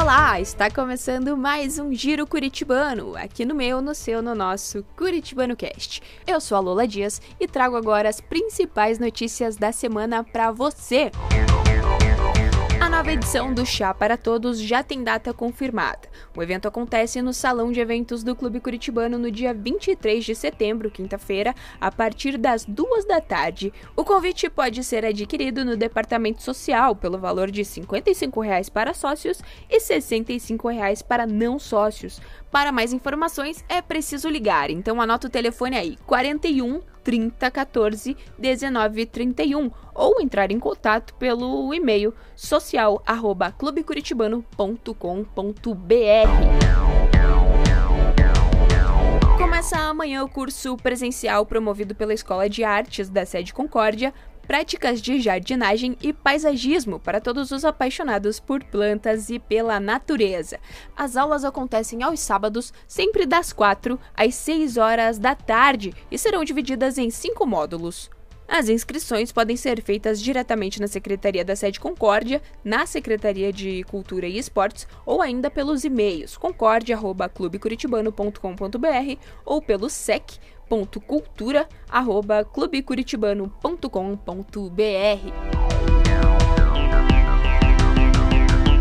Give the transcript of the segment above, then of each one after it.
Olá, está começando mais um Giro Curitibano, aqui no meu, no seu, no nosso Curitibano Cast. Eu sou a Lola Dias e trago agora as principais notícias da semana para você. A nova edição do Chá para Todos já tem data confirmada. O evento acontece no Salão de Eventos do Clube Curitibano no dia 23 de setembro, quinta-feira, a partir das duas da tarde. O convite pode ser adquirido no Departamento Social pelo valor de 55 reais para sócios e 65 reais para não sócios. Para mais informações é preciso ligar, então anota o telefone aí: 41 30 14 19 31 ou entrar em contato pelo e-mail social@clubecuritibano.com.br. Começa amanhã o curso presencial promovido pela Escola de Artes da Sede Concórdia práticas de jardinagem e paisagismo para todos os apaixonados por plantas e pela natureza. As aulas acontecem aos sábados, sempre das 4 às 6 horas da tarde e serão divididas em cinco módulos. As inscrições podem ser feitas diretamente na Secretaria da Sede Concórdia, na Secretaria de Cultura e Esportes ou ainda pelos e-mails concórdia@clubecuritibano.com.br ou pelo SEC cultura@clubecuritibano.com.br.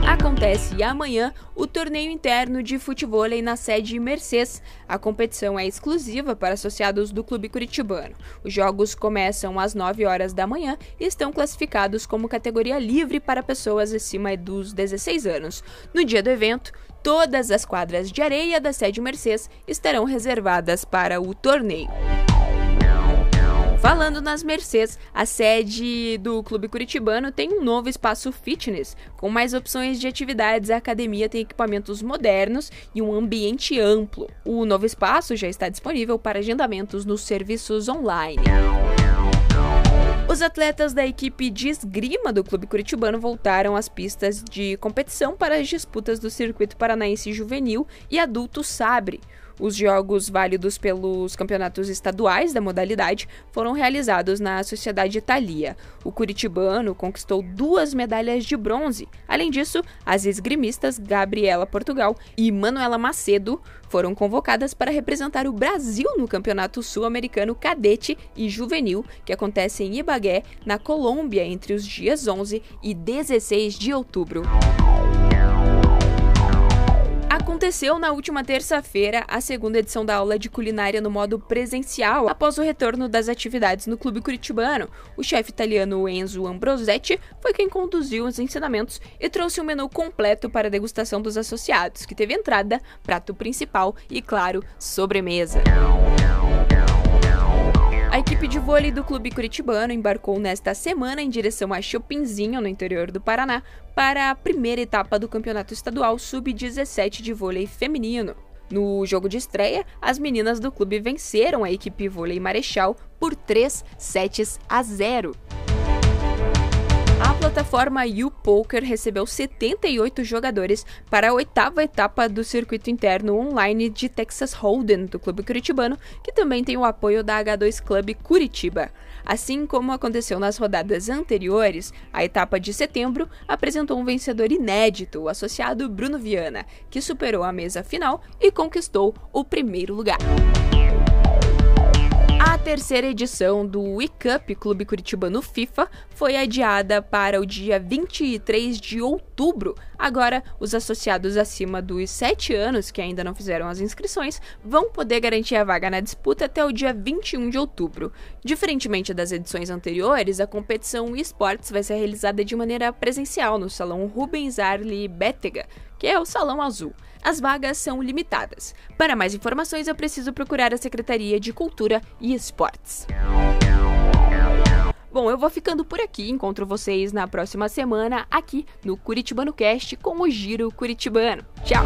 Acontece amanhã o torneio interno de futebol na sede Mercês. A competição é exclusiva para associados do Clube Curitibano. Os jogos começam às 9 horas da manhã e estão classificados como categoria livre para pessoas acima dos 16 anos. No dia do evento, todas as quadras de areia da sede Mercês estarão reservadas para o torneio. Falando nas Mercês, a sede do Clube Curitibano tem um novo espaço fitness, com mais opções de atividades. A academia tem equipamentos modernos e um ambiente amplo. O novo espaço já está disponível para agendamentos nos serviços online. Os atletas da equipe de esgrima do Clube Curitibano voltaram às pistas de competição para as disputas do Circuito Paranaense Juvenil e Adulto Sabre. Os jogos válidos pelos campeonatos estaduais da modalidade foram realizados na Sociedade Italia. O curitibano conquistou duas medalhas de bronze. Além disso, as esgrimistas Gabriela Portugal e Manuela Macedo foram convocadas para representar o Brasil no Campeonato Sul-Americano Cadete e Juvenil, que acontece em Ibagué, na Colômbia, entre os dias 11 e 16 de outubro. Aconteceu na última terça-feira a segunda edição da aula de culinária no modo presencial, após o retorno das atividades no Clube Curitibano. O chefe italiano Enzo Ambrosetti foi quem conduziu os ensinamentos e trouxe um menu completo para a degustação dos associados, que teve entrada, prato principal e, claro, sobremesa. Equipe de vôlei do Clube Curitibano embarcou nesta semana em direção a Chopinzinho, no interior do Paraná, para a primeira etapa do Campeonato Estadual Sub-17 de vôlei feminino. No jogo de estreia, as meninas do clube venceram a equipe vôlei Marechal por 3 sets a 0. Plataforma YouPoker recebeu 78 jogadores para a oitava etapa do circuito interno online de Texas Hold'em do Clube Curitibano, que também tem o apoio da H2 Club Curitiba. Assim como aconteceu nas rodadas anteriores, a etapa de setembro apresentou um vencedor inédito, o associado Bruno Viana, que superou a mesa final e conquistou o primeiro lugar. Terceira edição do WeCup Clube Curitibano FIFA foi adiada para o dia 23 de outubro. Agora, os associados acima dos 7 anos que ainda não fizeram as inscrições vão poder garantir a vaga na disputa até o dia 21 de outubro. Diferentemente das edições anteriores, a competição esportes vai ser realizada de maneira presencial no Salão Rubens Arli Bétega, que é o Salão Azul. As vagas são limitadas. Para mais informações, eu preciso procurar a Secretaria de Cultura e Esportes. Bom, eu vou ficando por aqui. Encontro vocês na próxima semana aqui no Curitibano Cast com o Giro Curitibano. Tchau!